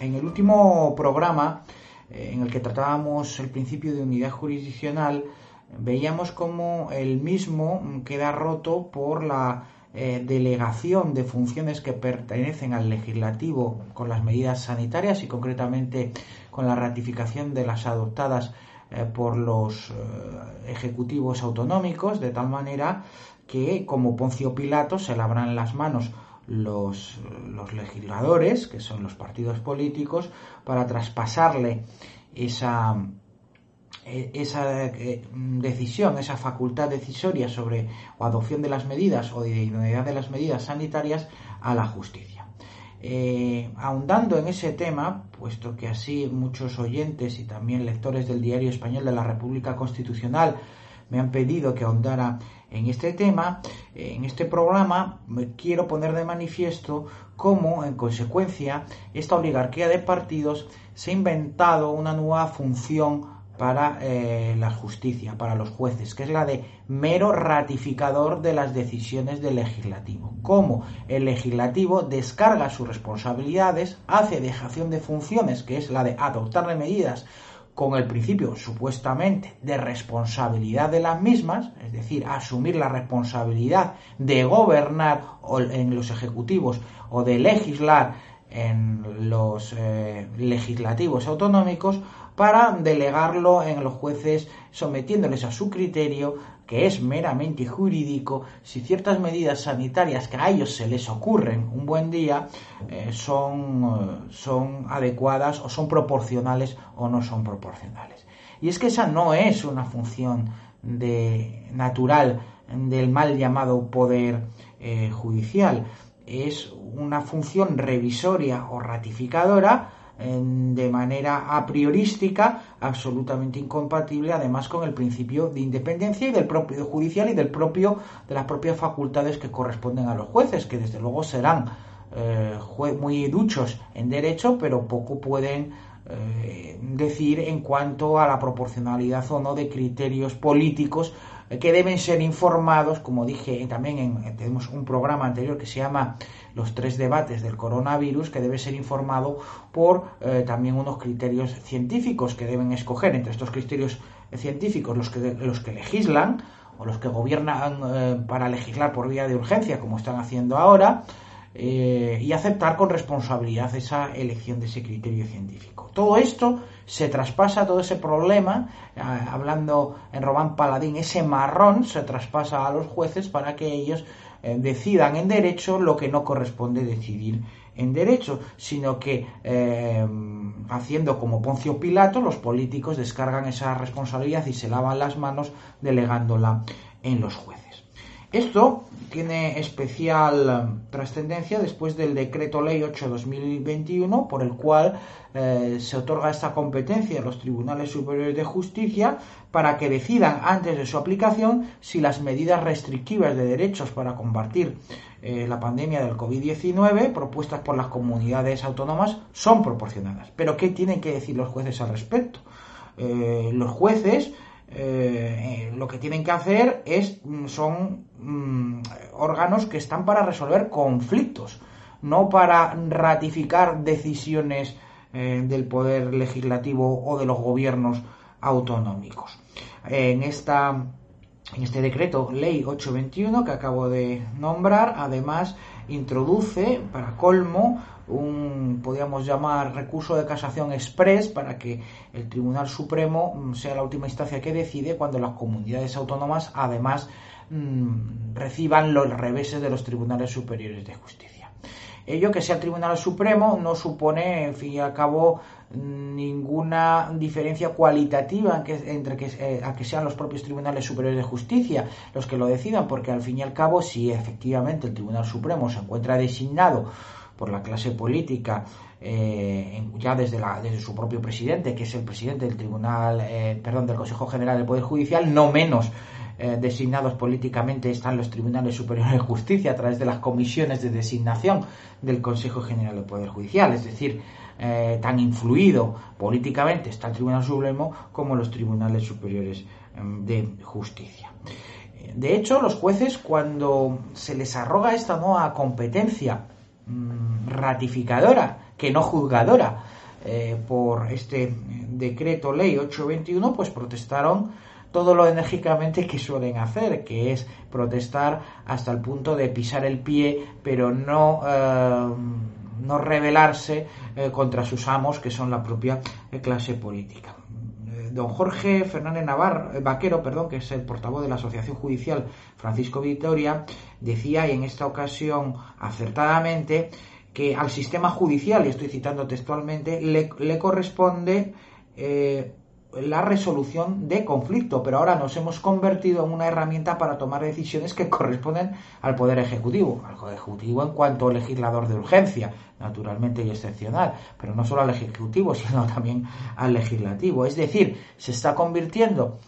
En el último programa en el que tratábamos el principio de unidad jurisdiccional, veíamos cómo el mismo queda roto por la eh, delegación de funciones que pertenecen al legislativo con las medidas sanitarias y concretamente con la ratificación de las adoptadas eh, por los ejecutivos autonómicos, de tal manera que como Poncio Pilato se labran las manos los, los, legisladores, que son los partidos políticos, para traspasarle esa, e, esa eh, decisión, esa facultad decisoria sobre o adopción de las medidas o de idoneidad de las medidas sanitarias a la justicia. Eh, ahondando en ese tema, puesto que así muchos oyentes y también lectores del Diario Español de la República Constitucional me han pedido que ahondara en este tema, en este programa, quiero poner de manifiesto cómo, en consecuencia, esta oligarquía de partidos se ha inventado una nueva función para eh, la justicia, para los jueces, que es la de mero ratificador de las decisiones del legislativo. Cómo el legislativo descarga sus responsabilidades, hace dejación de funciones, que es la de adoptarle medidas con el principio supuestamente de responsabilidad de las mismas, es decir, asumir la responsabilidad de gobernar en los ejecutivos o de legislar en los eh, legislativos autonómicos para delegarlo en los jueces sometiéndoles a su criterio que es meramente jurídico, si ciertas medidas sanitarias que a ellos se les ocurren un buen día eh, son, eh, son adecuadas o son proporcionales o no son proporcionales. Y es que esa no es una función de, natural del mal llamado poder judicial, es una función revisoria o ratificadora de manera a priorística, absolutamente incompatible además con el principio de independencia y del propio judicial y del propio de las propias facultades que corresponden a los jueces, que desde luego serán eh, muy duchos en derecho, pero poco pueden eh, decir en cuanto a la proporcionalidad o no de criterios políticos que deben ser informados, como dije también en, tenemos un programa anterior que se llama Los tres debates del coronavirus, que debe ser informado por eh, también unos criterios científicos que deben escoger. Entre estos criterios científicos los que, los que legislan o los que gobiernan eh, para legislar por vía de urgencia, como están haciendo ahora, eh, y aceptar con responsabilidad esa elección de ese criterio científico. Todo esto se traspasa, todo ese problema, eh, hablando en Román Paladín, ese marrón se traspasa a los jueces para que ellos eh, decidan en derecho lo que no corresponde decidir en derecho, sino que haciendo como Poncio Pilato, los políticos descargan esa responsabilidad y se lavan las manos delegándola en los jueces. Esto tiene especial eh, trascendencia después del decreto ley 8-2021 por el cual eh, se otorga esta competencia a los tribunales superiores de justicia para que decidan antes de su aplicación si las medidas restrictivas de derechos para combatir eh, la pandemia del COVID-19 propuestas por las comunidades autónomas son proporcionadas. Pero ¿qué tienen que decir los jueces al respecto? los jueces eh, lo que tienen que hacer es mm, son mm, órganos que están para resolver conflictos, no para ratificar decisiones eh, del poder legislativo o de los gobiernos autonómicos. En esta en este decreto ley 821 que acabo de nombrar, además introduce, para colmo, un, podríamos llamar, recurso de casación express para que el Tribunal Supremo mm, sea la última instancia que decide cuando las comunidades autónomas además mm, reciban los reveses de los tribunales superiores de justicia. Ello que sea el Tribunal Supremo no supone, en fin y al cabo, ninguna diferencia cualitativa entre que, eh, a que sean los propios tribunales superiores de justicia los que lo decidan, porque al fin y al cabo, si efectivamente el Tribunal Supremo se encuentra designado por la clase política, eh, ya desde, la, desde su propio presidente, que es el presidente del Tribunal, eh, perdón, del Consejo General del Poder Judicial, no menos designados políticamente están los tribunales superiores de justicia a través de las comisiones de designación del Consejo General del Poder Judicial, es decir, eh, tan influido políticamente está el Tribunal Supremo como los tribunales superiores em, de justicia. De hecho, los jueces, cuando se les arroga esta nueva competencia mm, ratificadora, que no juzgadora, eh, por este decreto ley 821, pues protestaron todo lo enérgicamente que suelen hacer, que es protestar hasta el punto de pisar el pie, pero no eh, no rebelarse eh, contra sus amos, que son la propia eh, clase política. Don Jorge Fernández Navarro, Vaquero, perdón, que es el portavoz de la Asociación Judicial Francisco Vitoria, decía, y en esta ocasión acertadamente, que al sistema judicial, y estoy citando textualmente, le, corresponde la resolución de conflicto, pero ahora nos hemos convertido en una herramienta para tomar decisiones que corresponden al Poder Ejecutivo, al Poder Ejecutivo en cuanto legislador de urgencia, naturalmente y excepcional, pero no solo al Ejecutivo, sino también al Legislativo. Es decir, se está convirtiendo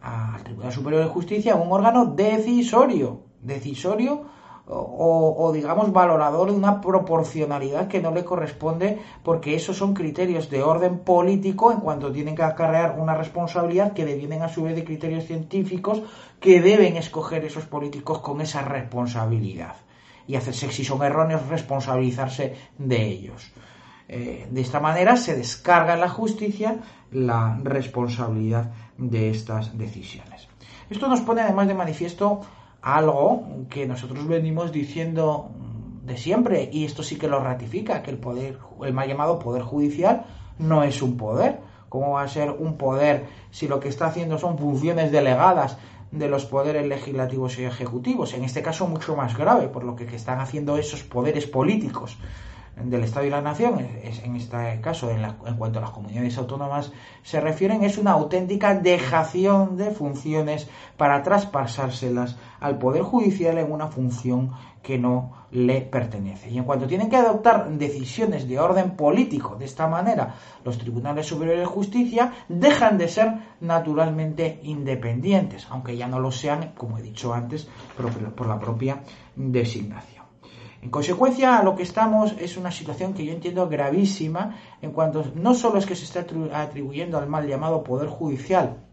al Tribunal Superior de Justicia en un órgano decisorio, decisorio o, digamos valorador de una proporcionalidad que no le corresponde porque esos son criterios de orden político en cuanto tienen que acarrear una responsabilidad que devienen a su vez de criterios científicos que deben escoger esos políticos con esa responsabilidad y hacerse si son erróneos responsabilizarse de ellos. Eh, de esta manera se descarga en la justicia la responsabilidad de estas decisiones. Esto nos pone además de manifiesto algo que nosotros venimos diciendo de siempre y esto sí que lo ratifica, que el poder, el mal llamado poder judicial no es un poder. ¿Cómo va a ser un poder si lo que está haciendo son funciones delegadas de los poderes legislativos y ejecutivos? En este caso mucho más grave, por lo que están haciendo esos poderes políticos del Estado y la Nación, en este caso en, en, cuanto a las comunidades autónomas se refieren, es una auténtica dejación de funciones para traspasárselas al Poder Judicial en una función que no le pertenece. Y en cuanto tienen que adoptar decisiones de orden político de esta manera, los tribunales superiores de justicia dejan de ser naturalmente independientes, aunque ya no lo sean, como he dicho antes, por la propia designación. En consecuencia, a lo que estamos es una situación que yo entiendo gravísima en cuanto no solo es que se está atribuyendo al mal llamado poder judicial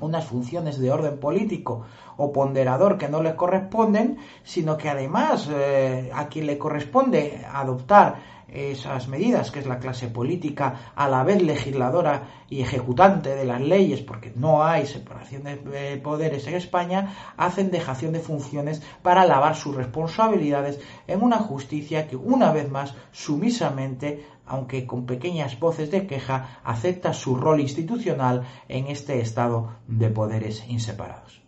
unas funciones de orden político o ponderador que no le corresponden, sino que además eh, a quien le corresponde adoptar esas medidas, que es la clase política, a la vez legisladora y ejecutante de las leyes, porque no hay separación de poderes en España, hacen dejación de funciones para lavar sus responsabilidades en una justicia que una vez más sumisamente aunque con pequeñas voces de queja, acepta su rol institucional en este estado de poderes inseparados.